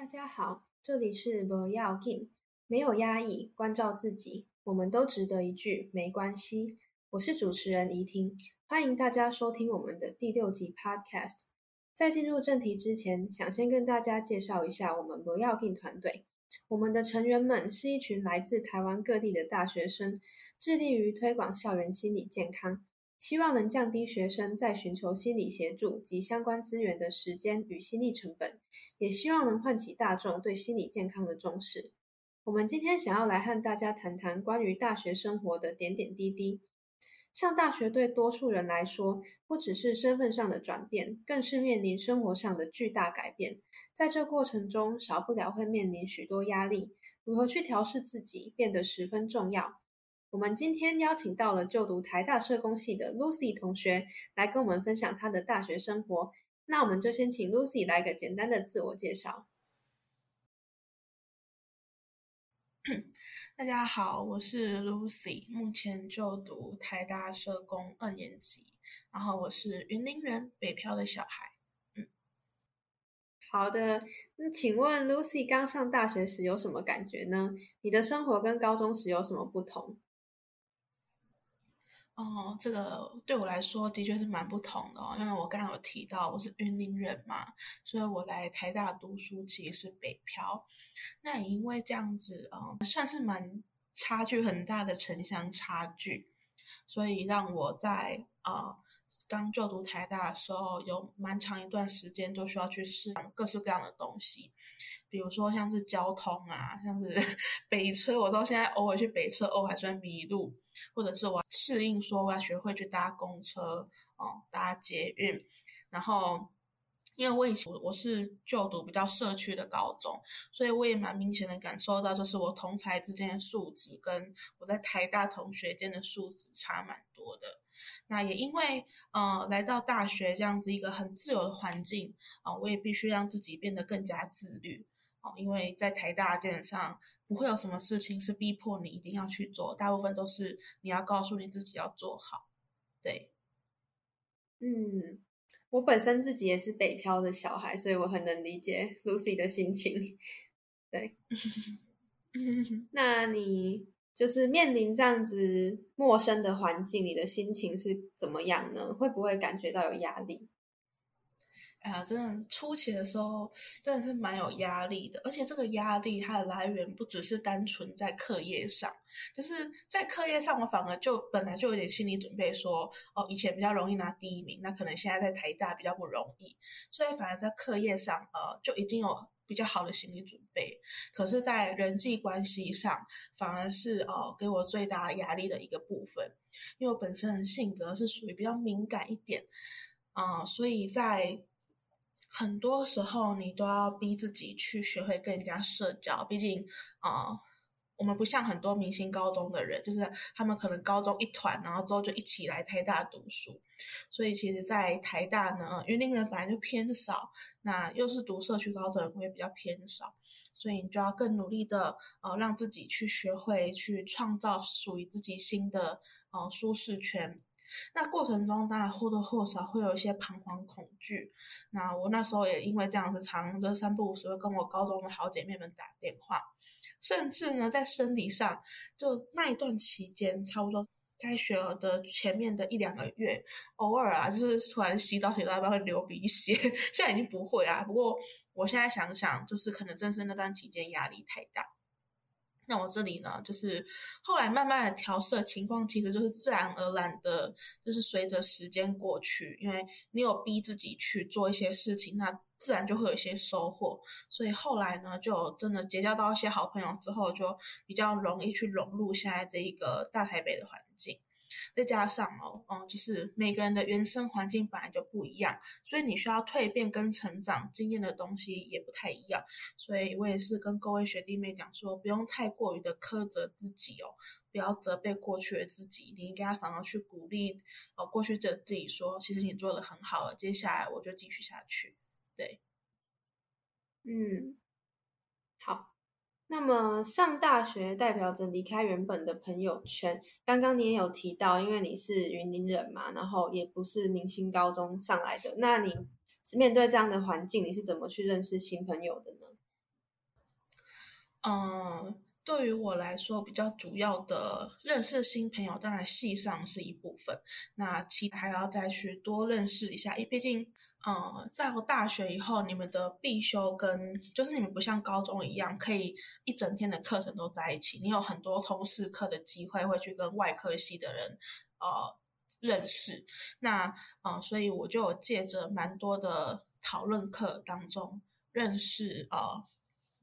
大家好，这里是不要紧，没有压抑，关照自己，我们都值得一句没关系。我是主持人怡婷，欢迎大家收听我们的第六集 Podcast。在进入正题之前，想先跟大家介绍一下我们不要定团队。我们的成员们是一群来自台湾各地的大学生，致力于推广校园心理健康。希望能降低学生在寻求心理协助及相关资源的时间与心力成本，也希望能唤起大众对心理健康的重视。我们今天想要来和大家谈谈关于大学生活的点点滴滴。上大学对多数人来说，不只是身份上的转变，更是面临生活上的巨大改变。在这过程中，少不了会面临许多压力，如何去调试自己，变得十分重要。我们今天邀请到了就读台大社工系的 Lucy 同学来跟我们分享她的大学生活。那我们就先请 Lucy 来个简单的自我介绍。大家好，我是 Lucy，目前就读台大社工二年级，然后我是云林人，北漂的小孩。嗯，好的，那请问 Lucy 刚上大学时有什么感觉呢？你的生活跟高中时有什么不同？哦，这个对我来说的确是蛮不同的哦，因为我刚刚有提到我是云林人嘛，所以我来台大读书其实是北漂。那也因为这样子，嗯，算是蛮差距很大的城乡差距，所以让我在啊刚就读台大的时候，有蛮长一段时间都需要去适应各式各样的东西。比如说像是交通啊，像是 北车，我到现在偶尔去北车，偶尔还算迷路，或者是我适应说我要学会去搭公车哦，搭捷运，然后因为我以前我是就读比较社区的高中，所以我也蛮明显的感受到，就是我同才之间的素质跟我在台大同学间的素质差蛮多的。那也因为呃来到大学这样子一个很自由的环境啊，我也必须让自己变得更加自律。哦，因为在台大基本上不会有什么事情是逼迫你一定要去做，大部分都是你要告诉你自己要做好。对，嗯，我本身自己也是北漂的小孩，所以我很能理解 Lucy 的心情。对，那你就是面临这样子陌生的环境，你的心情是怎么样呢？会不会感觉到有压力？哎呀，真的初期的时候真的是蛮有压力的，而且这个压力它的来源不只是单纯在课业上，就是在课业上我反而就本来就有点心理准备，说哦以前比较容易拿第一名，那可能现在在台大比较不容易，所以反而在课业上呃就已经有比较好的心理准备，可是，在人际关系上反而是哦给我最大压力的一个部分，因为我本身的性格是属于比较敏感一点啊，所以在很多时候，你都要逼自己去学会更加社交。毕竟，啊，我们不像很多明星高中的人，就是他们可能高中一团，然后之后就一起来台大读书。所以，其实，在台大呢，云林人本来就偏少，那又是读社区高中的人会比较偏少，所以你就要更努力的，呃，让自己去学会去创造属于自己新的，呃，舒适圈。那过程中当然或多或少会有一些彷徨恐惧。那我那时候也因为这样子，常就三不五时会跟我高中的好姐妹们打电话，甚至呢在生理上，就那一段期间，差不多开学的前面的一两个月，偶尔啊，就是突然洗澡洗到一半会流鼻血，现在已经不会啊。不过我现在想想，就是可能正是那段期间压力太大。那我这里呢，就是后来慢慢的调色情况，其实就是自然而然的，就是随着时间过去，因为你有逼自己去做一些事情，那自然就会有一些收获。所以后来呢，就真的结交到一些好朋友之后，就比较容易去融入现在这一个大台北的环境。再加上哦，嗯，就是每个人的原生环境本来就不一样，所以你需要蜕变跟成长经验的东西也不太一样。所以我也是跟各位学弟妹讲说，不用太过于的苛责自己哦，不要责备过去的自己，你应该反而去鼓励哦过去的自己说，其实你做的很好了，接下来我就继续下去。对，嗯，好。那么上大学代表着离开原本的朋友圈。刚刚你也有提到，因为你是云林人嘛，然后也不是明星高中上来的，那你面对这样的环境，你是怎么去认识新朋友的呢？嗯。对于我来说，比较主要的认识新朋友，当然系上是一部分。那其他还要再去多认识一下，因为毕竟，呃，在我大学以后，你们的必修跟就是你们不像高中一样，可以一整天的课程都在一起。你有很多通识课的机会，会去跟外科系的人，呃，认识。那，呃，所以我就借着蛮多的讨论课当中认识，呃。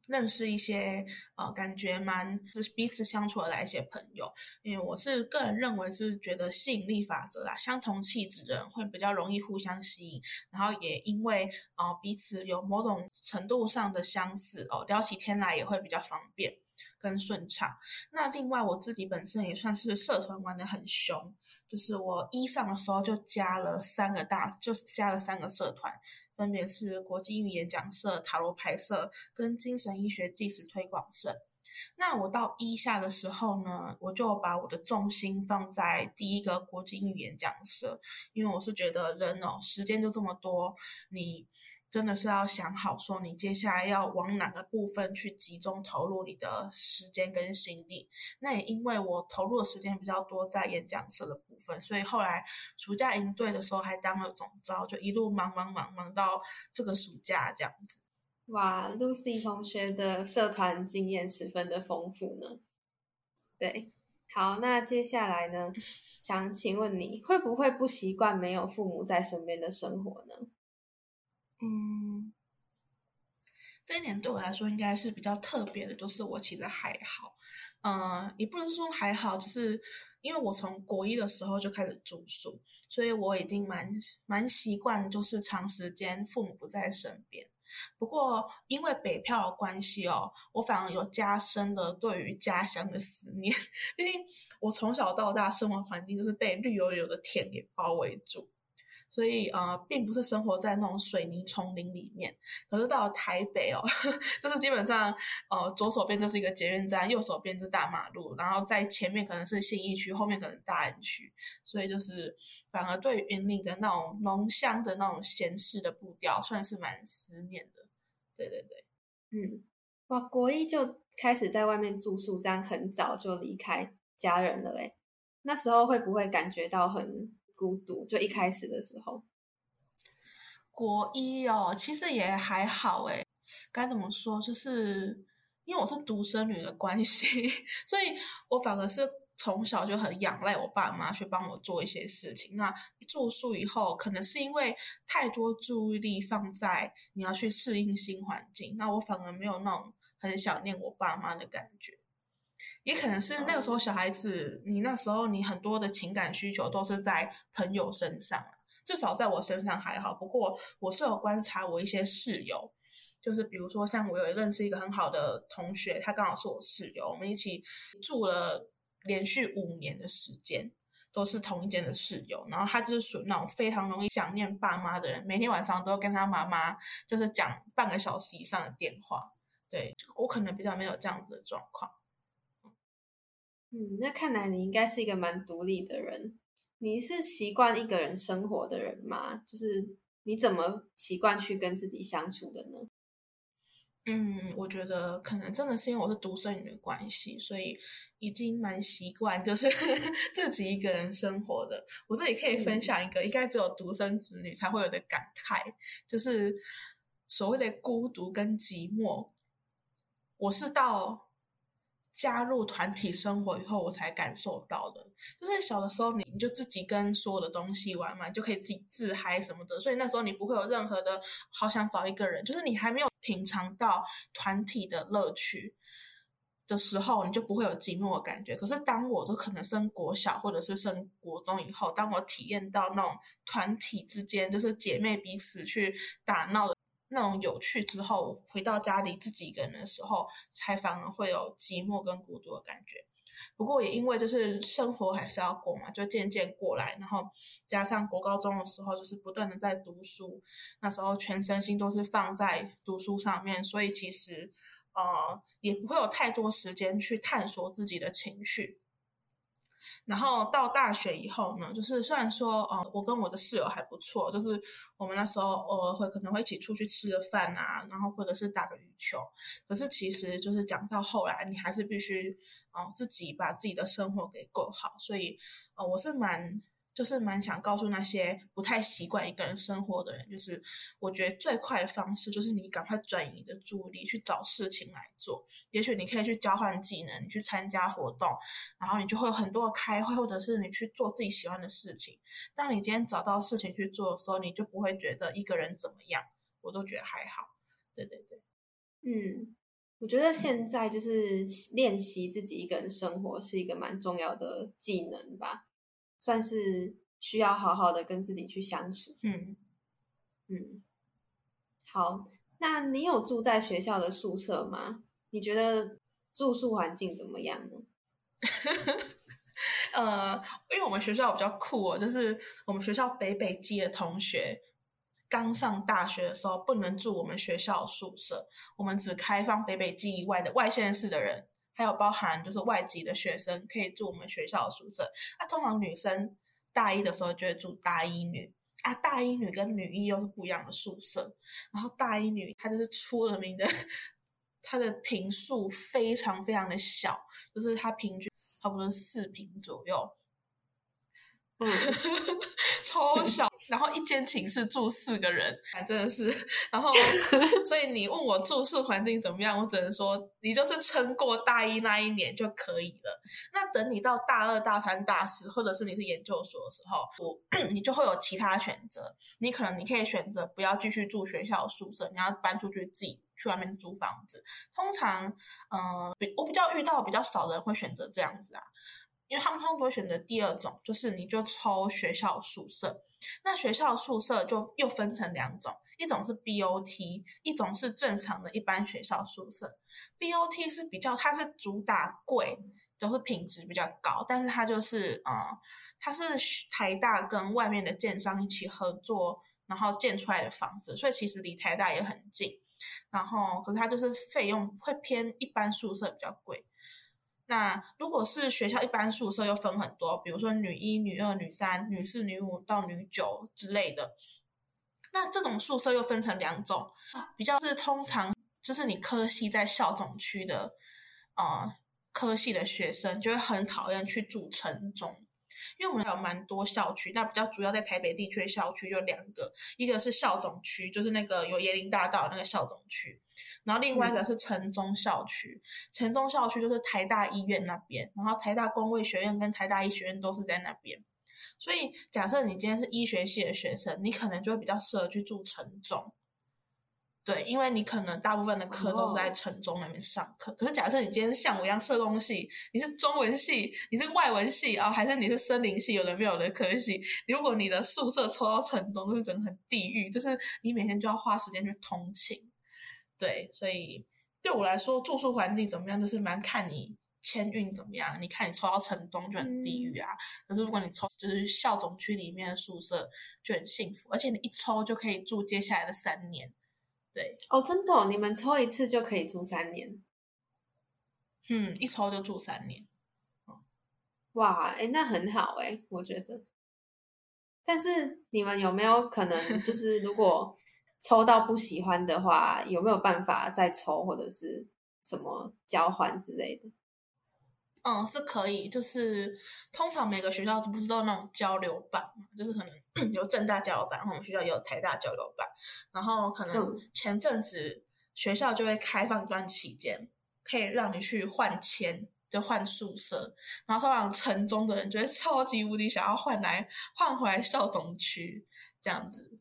认识一些呃，感觉蛮就是彼此相处的一些朋友，因为我是个人认为是觉得吸引力法则啦，相同气质的人会比较容易互相吸引，然后也因为呃彼此有某种程度上的相似哦，聊起天来也会比较方便跟顺畅。那另外我自己本身也算是社团玩的很凶，就是我一上的时候就加了三个大，就是加了三个社团。分别是国际语言讲社、塔罗牌社跟精神医学纪实推广社。那我到一下的时候呢，我就把我的重心放在第一个国际语言讲社，因为我是觉得人哦，时间就这么多，你。真的是要想好，说你接下来要往哪个部分去集中投入你的时间跟心力。那也因为我投入的时间比较多在演讲社的部分，所以后来暑假营队的时候还当了总招，就一路忙忙忙忙到这个暑假这样子。哇，Lucy 同学的社团经验十分的丰富呢。对，好，那接下来呢，想请问你会不会不习惯没有父母在身边的生活呢？嗯，这一年对我来说应该是比较特别的，就是我其实还好，嗯，也不能说还好，就是因为我从国一的时候就开始住宿，所以我已经蛮蛮习惯，就是长时间父母不在身边。不过因为北漂的关系哦，我反而有加深了对于家乡的思念，毕竟我从小到大生活环境就是被绿油油的田给包围住。所以呃，并不是生活在那种水泥丛林里面。可是到了台北哦，就是基本上呃，左手边就是一个捷运站，右手边是大马路，然后在前面可能是信义区，后面可能大安区。所以就是反而对云林的那种浓香的那种闲适的步调，算是蛮思念的。对对对，嗯，哇，国一就开始在外面住宿，这样很早就离开家人了诶那时候会不会感觉到很？孤独，就一开始的时候，国一哦，其实也还好诶。该怎么说？就是因为我是独生女的关系，所以我反而是从小就很仰赖我爸妈去帮我做一些事情。那住宿以后，可能是因为太多注意力放在你要去适应新环境，那我反而没有那种很想念我爸妈的感觉。也可能是那个时候小孩子，你那时候你很多的情感需求都是在朋友身上，至少在我身上还好。不过我是有观察我一些室友，就是比如说像我有认识一个很好的同学，他刚好是我室友，我们一起住了连续五年的时间，都是同一间的室友。然后他就是属于那种非常容易想念爸妈的人，每天晚上都跟他妈妈就是讲半个小时以上的电话。对我可能比较没有这样子的状况。嗯，那看来你应该是一个蛮独立的人。你是习惯一个人生活的人吗？就是你怎么习惯去跟自己相处的呢？嗯，我觉得可能真的是因为我是独生女的关系，所以已经蛮习惯就是 自己一个人生活的。我这里可以分享一个，应该只有独生子女才会有的感慨，就是所谓的孤独跟寂寞。我是到。加入团体生活以后，我才感受到的，就是小的时候你你就自己跟所有的东西玩嘛，就可以自己自嗨什么的，所以那时候你不会有任何的好想找一个人，就是你还没有品尝到团体的乐趣。的时候，你就不会有寂寞的感觉。可是当我就可能升国小或者是升国中以后，当我体验到那种团体之间就是姐妹彼此去打闹的那种有趣之后，回到家里自己一个人的时候，才反而会有寂寞跟孤独的感觉。不过也因为就是生活还是要过嘛，就渐渐过来，然后加上国高中的时候就是不断的在读书，那时候全身心都是放在读书上面，所以其实。呃，也不会有太多时间去探索自己的情绪。然后到大学以后呢，就是虽然说，嗯，我跟我的室友还不错，就是我们那时候偶尔会可能会一起出去吃个饭啊，然后或者是打个羽球。可是其实就是讲到后来，你还是必须，哦，自己把自己的生活给过好。所以，哦，我是蛮。就是蛮想告诉那些不太习惯一个人生活的人，就是我觉得最快的方式就是你赶快转移你的注意力去找事情来做。也许你可以去交换技能，你去参加活动，然后你就会有很多的开会，或者是你去做自己喜欢的事情。当你今天找到事情去做的时候，你就不会觉得一个人怎么样，我都觉得还好。对对对，嗯，我觉得现在就是练习自己一个人生活是一个蛮重要的技能吧。算是需要好好的跟自己去相处。嗯嗯，好，那你有住在学校的宿舍吗？你觉得住宿环境怎么样呢？呃，因为我们学校比较酷哦，就是我们学校北北基的同学刚上大学的时候不能住我们学校宿舍，我们只开放北北基以外的外县市的人。还有包含就是外籍的学生可以住我们学校的宿舍。那通常女生大一的时候就会住大一女啊，大一女跟女一又是不一样的宿舍。然后大一女她就是出了名的，她的平数非常非常的小，就是她平均差不多四平左右。嗯，超小，然后一间寝室住四个人，真的是。然后，所以你问我住宿环境怎么样，我只能说你就是撑过大一那一年就可以了。那等你到大二、大三、大四，或者是你是研究所的时候，我 你就会有其他选择。你可能你可以选择不要继续住学校宿舍，你要搬出去自己去外面租房子。通常，嗯，比我比较遇到比较少的人会选择这样子啊。因为他们通常都会选择第二种，就是你就抽学校宿舍。那学校宿舍就又分成两种，一种是 BOT，一种是正常的一般学校宿舍。BOT 是比较，它是主打贵，就是品质比较高，但是它就是呃，它是台大跟外面的建商一起合作，然后建出来的房子，所以其实离台大也很近。然后，可是它就是费用会偏一般宿舍比较贵。那如果是学校一般宿舍又分很多，比如说女一、女二、女三、女四、女五到女九之类的。那这种宿舍又分成两种，比较是通常就是你科系在校总区的，呃，科系的学生就会很讨厌去住城中。因为我们有蛮多校区，那比较主要在台北地区的校区就两个，一个是校总区，就是那个有椰林大道那个校总区，然后另外一个是城中校区，城中校区就是台大医院那边，然后台大工卫学院跟台大医学院都是在那边，所以假设你今天是医学系的学生，你可能就会比较适合去住城中。对，因为你可能大部分的课都是在城中那边上课。可是假设你今天像我一样社工系，你是中文系，你是外文系啊，还是你是森林系，有的没有的科系，如果你的宿舍抽到城中，就是真的很地狱，就是你每天就要花时间去通勤。对，所以对我来说，住宿环境怎么样，就是蛮看你签运怎么样。你看你抽到城中就很地狱啊，可是如果你抽就是校总区里面的宿舍就很幸福，而且你一抽就可以住接下来的三年。对哦，真的，你们抽一次就可以住三年，嗯，一抽就住三年，哇，哎，那很好哎，我觉得。但是你们有没有可能，就是如果抽到不喜欢的话，有没有办法再抽或者是什么交换之类的？嗯，是可以，就是通常每个学校是不是都有那种交流班嘛？就是可能有正大交流班，然后我们学校也有台大交流班，然后可能前阵子学校就会开放一段期间，可以让你去换签，就换宿舍，然后通常城中的人就会超级无敌想要换来换回来校总区这样子，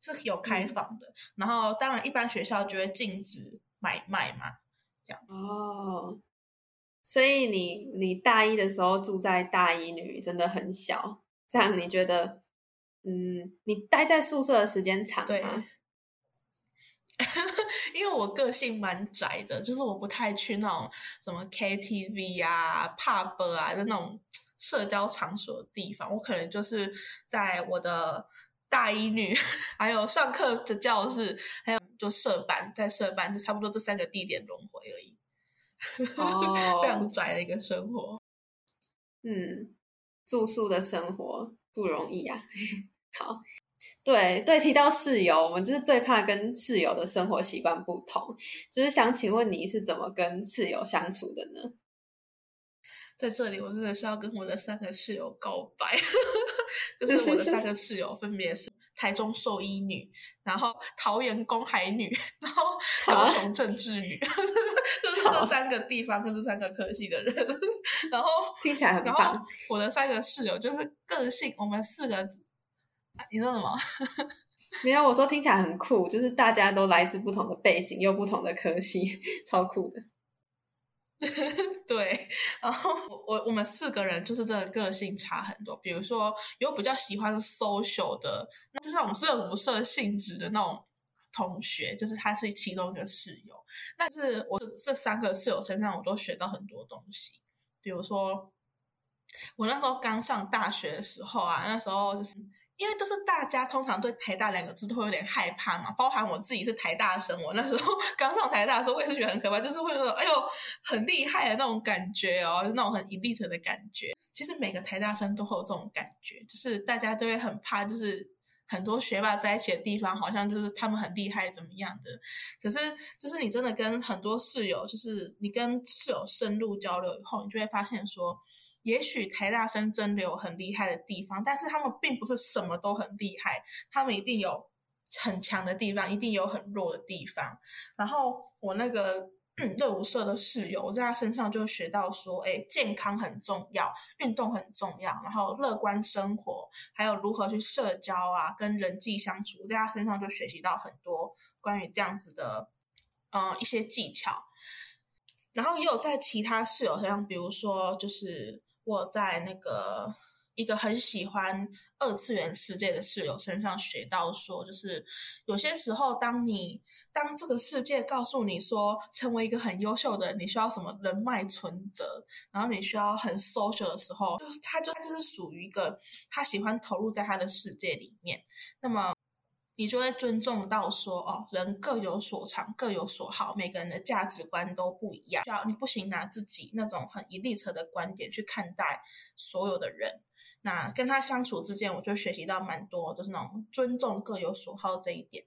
是有开放的。然后当然一般学校就会禁止买卖嘛，这样哦。所以你你大一的时候住在大一女真的很小，这样你觉得，嗯，你待在宿舍的时间长吗？因为我个性蛮宅的，就是我不太去那种什么 KTV 啊、pub 啊的那种社交场所的地方。我可能就是在我的大一女，还有上课的教室，还有就社班，在社班就差不多这三个地点轮回而已。哦，非常拽的一个生活。嗯，住宿的生活不容易啊。好。对对，提到室友，我们就是最怕跟室友的生活习惯不同。就是想请问你是怎么跟室友相处的呢？在这里，我真的是要跟我的三个室友告白。就是我的三个室友分别是台中兽医女，然后桃园公海女，然后高雄政治女，就是这三个地方跟这三个科系的人。然后听起来很棒。我的三个室友就是个性，我们四个。你说什么？没有，我说听起来很酷，就是大家都来自不同的背景，又不同的科系，超酷的。对，然后我我们四个人就是真的个性差很多。比如说有比较喜欢 social 的，那就是我们是无色性质的那种同学，就是他是其中一个室友。但是我这三个室友身上，我都学到很多东西。比如说我那时候刚上大学的时候啊，那时候就是。因为都是大家通常对台大两个字都会有点害怕嘛，包含我自己是台大生，我那时候 刚上台大的时候，我也是觉得很可怕，就是会说哎呦很厉害的那种感觉哦，就那种很 elite 的感觉。其实每个台大生都会有这种感觉，就是大家都会很怕，就是很多学霸在一起的地方，好像就是他们很厉害怎么样的。可是就是你真的跟很多室友，就是你跟室友深入交流以后，你就会发现说。也许台大生真的有很厉害的地方，但是他们并不是什么都很厉害，他们一定有很强的地方，一定有很弱的地方。然后我那个 热舞社的室友，我在他身上就学到说，哎，健康很重要，运动很重要，然后乐观生活，还有如何去社交啊，跟人际相处，在他身上就学习到很多关于这样子的，嗯，一些技巧。然后也有在其他室友身上，比如说就是。我在那个一个很喜欢二次元世界的室友身上学到，说就是有些时候，当你当这个世界告诉你说，成为一个很优秀的人，你需要什么人脉存折，然后你需要很 social 的时候，就是他就他就是属于一个他喜欢投入在他的世界里面，那么。你就会尊重到说哦，人各有所长，各有所好，每个人的价值观都不一样。要你不行拿自己那种很一立车的观点去看待所有的人。那跟他相处之间，我就学习到蛮多，就是那种尊重各有所好这一点。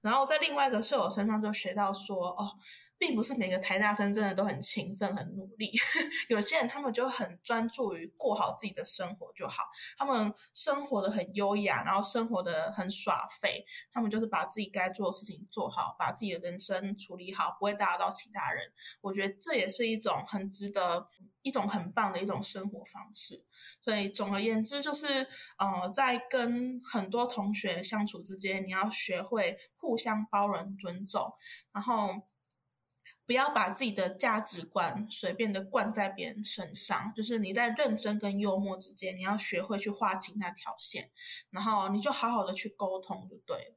然后在另外一个舍友身上就学到说哦。并不是每个台大生真的都很勤奋、很努力，有些人他们就很专注于过好自己的生活就好，他们生活的很优雅，然后生活的很耍废，他们就是把自己该做的事情做好，把自己的人生处理好，不会打扰到其他人。我觉得这也是一种很值得、一种很棒的一种生活方式。所以总而言之，就是呃，在跟很多同学相处之间，你要学会互相包容、尊重，然后。不要把自己的价值观随便的灌在别人身上，就是你在认真跟幽默之间，你要学会去划清那条线，然后你就好好的去沟通就对了。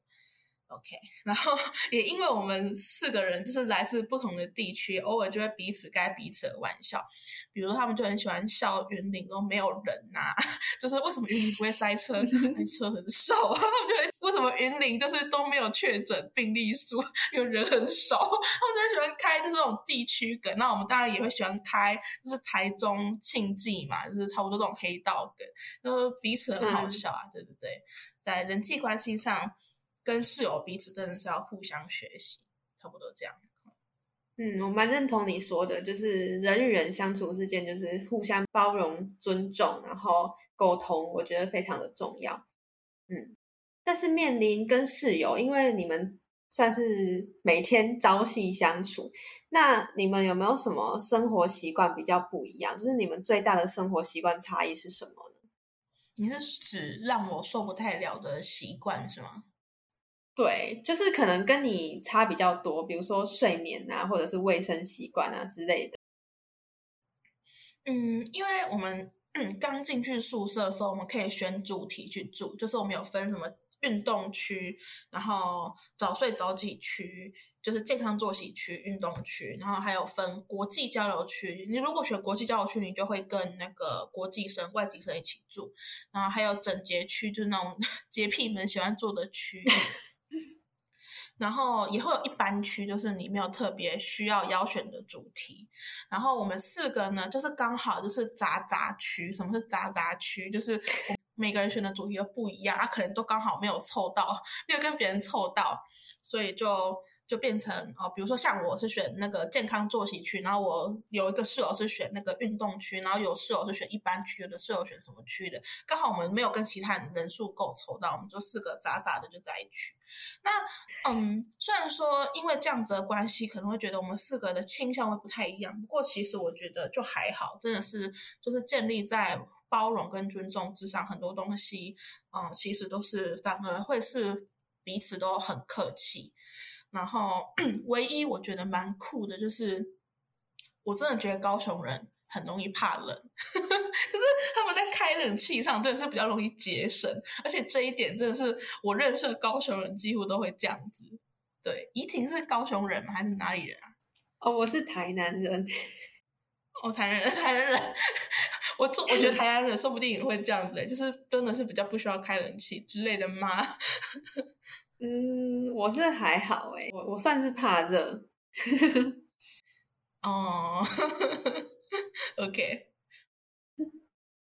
OK，然后也因为我们四个人就是来自不同的地区，偶尔就会彼此开彼此的玩笑。比如他们就很喜欢笑云林都没有人呐，就是为什么云林不会塞车？车很少啊。他们就为什么云林就是都没有确诊病例数，因为人很少。他们就喜欢开这种地区梗。那我们当然也会喜欢开，就是台中庆记嘛，就是差不多这种黑道梗，就彼此很好笑啊。对对对，在人际关系上。跟室友彼此真的是要互相学习，差不多这样。嗯，我蛮认同你说的，就是人与人相处之间，就是互相包容、尊重，然后沟通，我觉得非常的重要。嗯，但是面临跟室友，因为你们算是每天朝夕相处，那你们有没有什么生活习惯比较不一样？就是你们最大的生活习惯差异是什么呢？你是指让我受不太了的习惯是吗？对，就是可能跟你差比较多，比如说睡眠啊，或者是卫生习惯啊之类的。嗯，因为我们 刚进去宿舍的时候，我们可以选主题去住，就是我们有分什么运动区，然后早睡早起区，就是健康作息区、运动区，然后还有分国际交流区。你如果选国际交流区，你就会跟那个国际生、外籍生一起住，然后还有整洁区，就是那种 洁癖们喜欢住的区。然后也会有一般区，就是你没有特别需要邀选的主题。然后我们四个呢，就是刚好就是杂杂区。什么是杂杂区？就是每个人选的主题都不一样，他可能都刚好没有凑到，没有跟别人凑到，所以就。就变成哦，比如说像我是选那个健康作息区，然后我有一个室友是选那个运动区，然后有室友是选一般区，有的室友选什么区的，刚好我们没有跟其他人人数够凑到，我们就四个杂杂的就在一起。那嗯，虽然说因为这样子的关系，可能会觉得我们四个的倾向会不太一样，不过其实我觉得就还好，真的是就是建立在包容跟尊重之上，很多东西嗯，其实都是反而会是彼此都很客气。然后，唯一我觉得蛮酷的，就是我真的觉得高雄人很容易怕冷，就是他们在开冷气上真的是比较容易节省，而且这一点真的是我认识的高雄人几乎都会这样子。对，怡婷是高雄人吗？还是哪里人啊？哦，我是台南人。哦，台南人，台南人，我我我觉得台南人说不定也会这样子，就是真的是比较不需要开冷气之类的吗？嗯，我是还好诶，我我算是怕热。哦，OK，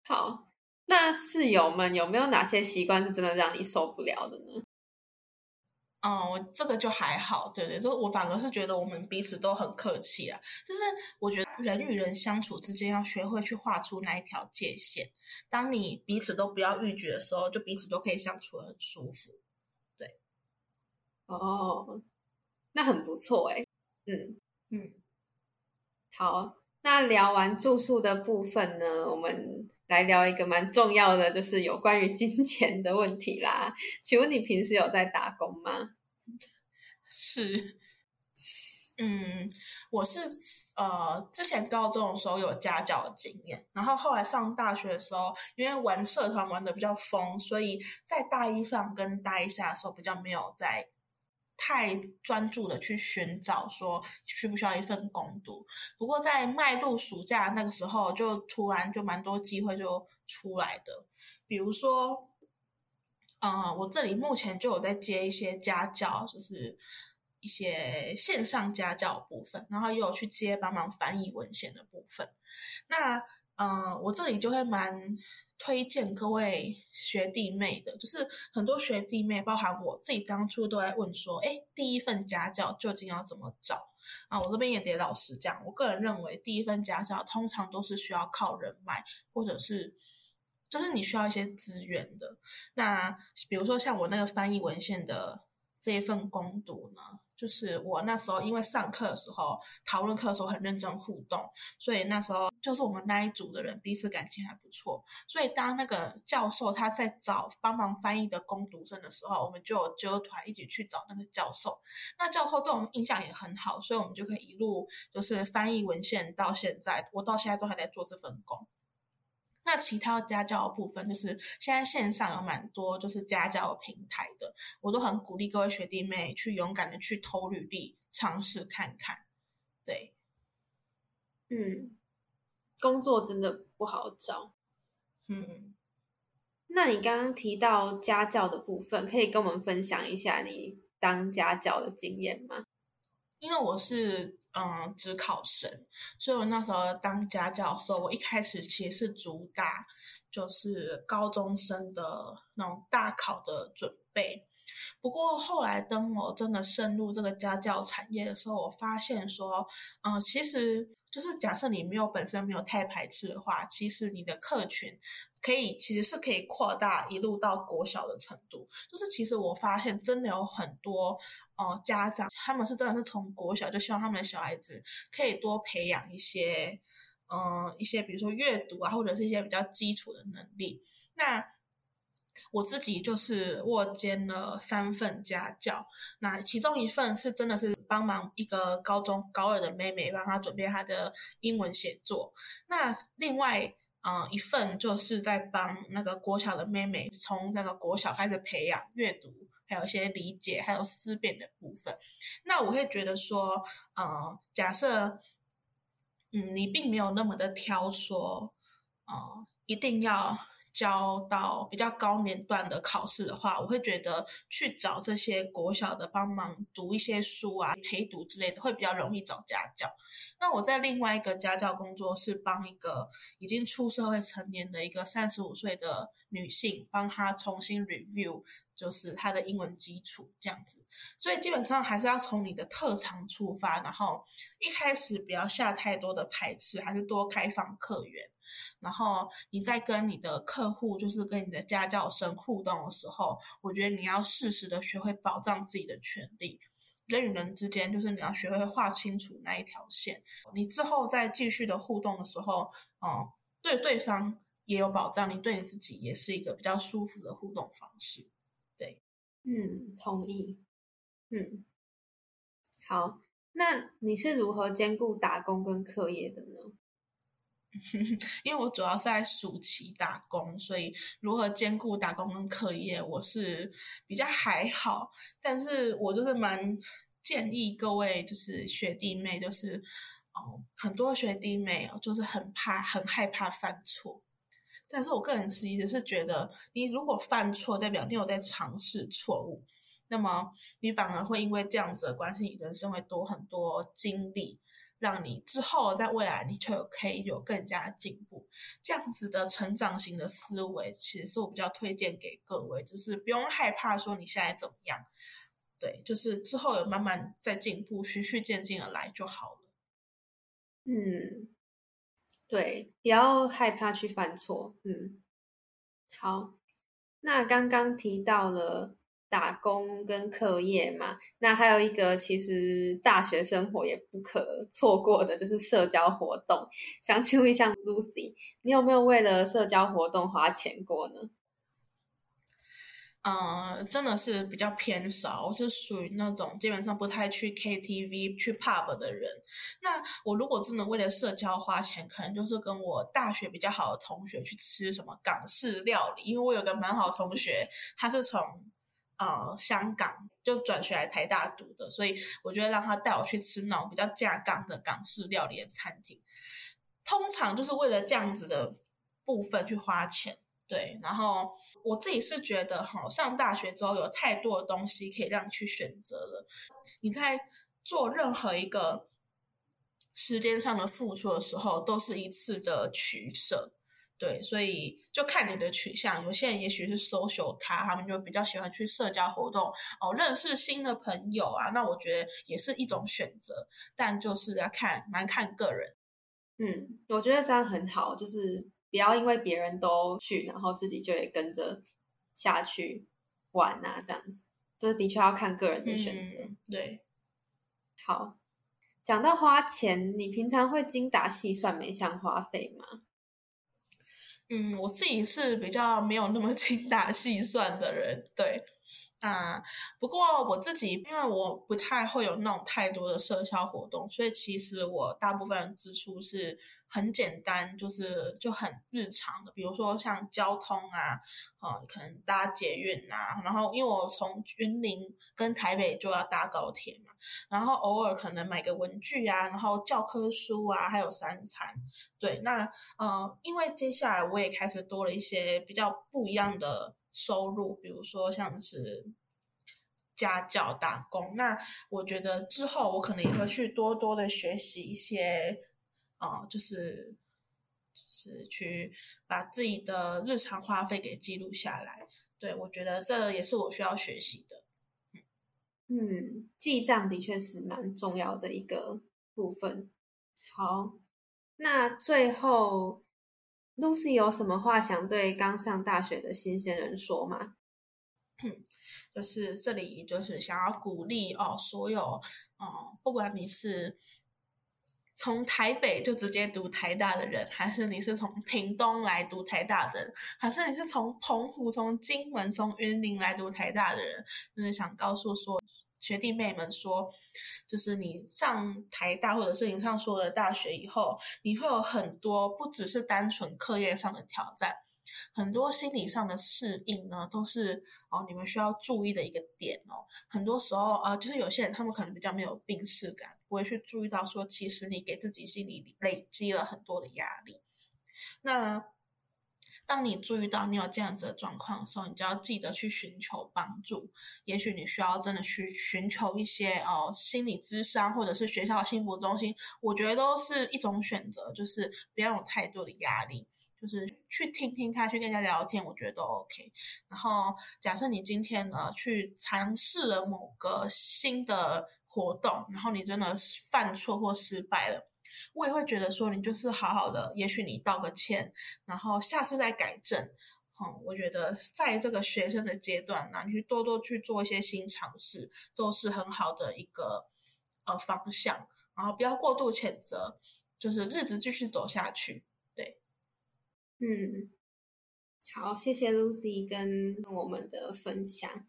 好，那室友们有没有哪些习惯是真的让你受不了的呢？哦，我这个就还好，对对，就我反而是觉得我们彼此都很客气啊。就是我觉得人与人相处之间要学会去画出那一条界限，当你彼此都不要逾矩的时候，就彼此都可以相处的很舒服。哦，那很不错哎，嗯嗯，好，那聊完住宿的部分呢，我们来聊一个蛮重要的，就是有关于金钱的问题啦。请问你平时有在打工吗？是，嗯，我是呃，之前高中的时候有家教的经验，然后后来上大学的时候，因为玩社团玩的比较疯，所以在大一上跟大一下的时候比较没有在。太专注的去寻找说需不需要一份工读，不过在迈入暑假那个时候，就突然就蛮多机会就出来的，比如说，嗯，我这里目前就有在接一些家教，就是一些线上家教部分，然后也有去接帮忙翻译文献的部分。那，嗯，我这里就会蛮。推荐各位学弟妹的，就是很多学弟妹，包含我自己，当初都在问说：“哎，第一份家教究竟要怎么找？”啊，我这边也得老实讲，我个人认为，第一份家教通常都是需要靠人脉，或者是就是你需要一些资源的。那比如说像我那个翻译文献的这一份攻读呢？就是我那时候因为上课的时候讨论课的时候很认真互动，所以那时候就是我们那一组的人彼此感情还不错。所以当那个教授他在找帮忙翻译的攻读生的时候，我们就有揪团一起去找那个教授。那教授对我们印象也很好，所以我们就可以一路就是翻译文献到现在，我到现在都还在做这份工。那其他家教的部分，就是现在线上有蛮多就是家教平台的，我都很鼓励各位学弟妹去勇敢的去投履历，尝试看看。对，嗯，工作真的不好找。嗯，那你刚刚提到家教的部分，可以跟我们分享一下你当家教的经验吗？因为我是嗯职考生，所以我那时候当家教的时候，我一开始其实是主打就是高中生的那种大考的准备。不过后来等我真的深入这个家教产业的时候，我发现说，嗯，其实就是假设你没有本身没有太排斥的话，其实你的客群。可以，其实是可以扩大一路到国小的程度。就是其实我发现，真的有很多呃家长，他们是真的是从国小就希望他们的小孩子可以多培养一些，嗯，一些比如说阅读啊，或者是一些比较基础的能力。那我自己就是我兼了三份家教，那其中一份是真的是帮忙一个高中高二的妹妹，帮她准备她的英文写作。那另外，嗯，一份就是在帮那个国小的妹妹从那个国小开始培养阅读，还有一些理解，还有思辨的部分。那我会觉得说，嗯，假设，嗯，你并没有那么的挑说，哦，一定要。教到比较高年段的考试的话，我会觉得去找这些国小的帮忙读一些书啊、陪读之类的，会比较容易找家教。那我在另外一个家教工作是帮一个已经出社会成年的一个三十五岁的女性，帮她重新 review，就是她的英文基础这样子。所以基本上还是要从你的特长出发，然后一开始不要下太多的排斥，还是多开放客源。然后你在跟你的客户，就是跟你的家教生互动的时候，我觉得你要适时的学会保障自己的权利。人与人之间，就是你要学会划清楚那一条线。你之后再继续的互动的时候，哦，对对方也有保障，你对你自己也是一个比较舒服的互动方式。对，嗯，同意。嗯，好，那你是如何兼顾打工跟课业的呢？因为我主要是在暑期打工，所以如何兼顾打工跟课业，我是比较还好。但是我就是蛮建议各位，就是学弟妹，就是哦，很多学弟妹哦，就是很怕、很害怕犯错。但是我个人是一直是觉得，你如果犯错，代表你有在尝试错误，那么你反而会因为这样子的关系，你人生会多很多经历。让你之后在未来你就可以有更加进步，这样子的成长型的思维，其实是我比较推荐给各位，就是不用害怕说你现在怎么样，对，就是之后有慢慢在进步，循序渐进的来就好了。嗯，对，不要害怕去犯错。嗯，好，那刚刚提到了。打工跟课业嘛，那还有一个其实大学生活也不可错过的，就是社交活动。想请问一下 Lucy，你有没有为了社交活动花钱过呢？嗯，真的是比较偏少。我是属于那种基本上不太去 KTV、去 pub 的人。那我如果真的为了社交花钱，可能就是跟我大学比较好的同学去吃什么港式料理，因为我有个蛮好同学，他是从。呃，香港就转学来台大读的，所以我觉得让他带我去吃那种比较架杠的港式料理的餐厅，通常就是为了这样子的部分去花钱。对，然后我自己是觉得，哈，上大学之后有太多的东西可以让你去选择了。你在做任何一个时间上的付出的时候，都是一次的取舍。对，所以就看你的取向。有些人也许是 social 咖，他们就比较喜欢去社交活动哦，认识新的朋友啊。那我觉得也是一种选择，但就是要看蛮看个人。嗯，我觉得这样很好，就是不要因为别人都去，然后自己就也跟着下去玩啊，这样子。这的确要看个人的选择。对，好，讲到花钱，你平常会精打细算每项花费吗？嗯，我自己是比较没有那么 精打细算的人，对，啊，不过我自己因为我不太会有那种太多的社交活动，所以其实我大部分支出是。很简单，就是就很日常的，比如说像交通啊，啊，可能搭捷运啊，然后因为我从云林跟台北就要搭高铁嘛，然后偶尔可能买个文具啊，然后教科书啊，还有三餐，对，那呃，因为接下来我也开始多了一些比较不一样的收入，比如说像是家教打工，那我觉得之后我可能也会去多多的学习一些。哦，就是就是去把自己的日常花费给记录下来。对我觉得这也是我需要学习的。嗯，记账的确是蛮重要的一个部分。好，那最后，Lucy 有什么话想对刚上大学的新鲜人说吗？就是这里就是想要鼓励哦，所有哦，不管你是。从台北就直接读台大的人，还是你是从屏东来读台大的人，还是你是从澎湖、从金门、从云林来读台大的人，就是想告诉说学弟妹们说，就是你上台大或者是你上所有的大学以后，你会有很多不只是单纯课业上的挑战。很多心理上的适应呢，都是哦，你们需要注意的一个点哦。很多时候啊，就是有些人他们可能比较没有病视感，不会去注意到说，其实你给自己心里累积了很多的压力。那当你注意到你有这样子的状况的时候，你就要记得去寻求帮助。也许你需要真的去寻求一些哦心理咨商，或者是学校幸福中心，我觉得都是一种选择，就是不要有太多的压力。就是去听听看，去跟人家聊天，我觉得都 OK。然后，假设你今天呢去尝试了某个新的活动，然后你真的犯错或失败了，我也会觉得说，你就是好好的，也许你道个歉，然后下次再改正。嗯，我觉得在这个学生的阶段呢，你去多多去做一些新尝试，都是很好的一个呃方向。然后不要过度谴责，就是日子继续走下去。对嗯，好，谢谢 Lucy 跟我们的分享。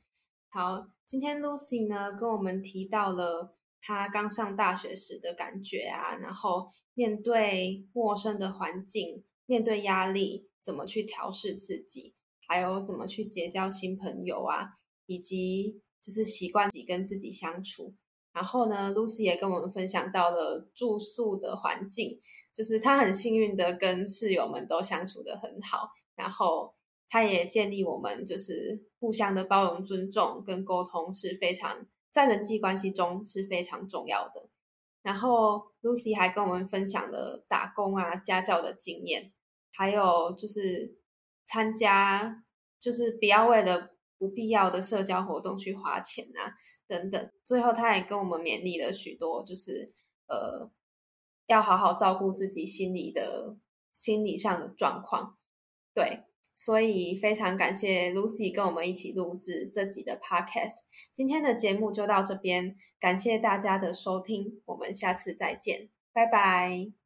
好，今天 Lucy 呢跟我们提到了他刚上大学时的感觉啊，然后面对陌生的环境，面对压力，怎么去调试自己，还有怎么去结交新朋友啊，以及就是习惯自己跟自己相处。然后呢，Lucy 也跟我们分享到了住宿的环境，就是她很幸运的跟室友们都相处的很好。然后她也建立我们，就是互相的包容、尊重跟沟通是非常在人际关系中是非常重要的。然后 Lucy 还跟我们分享了打工啊、家教的经验，还有就是参加，就是不要为了。不必要的社交活动去花钱啊，等等。最后，他也跟我们勉励了许多，就是呃，要好好照顾自己心理的心理上的状况。对，所以非常感谢 Lucy 跟我们一起录制这集的 Podcast。今天的节目就到这边，感谢大家的收听，我们下次再见，拜拜。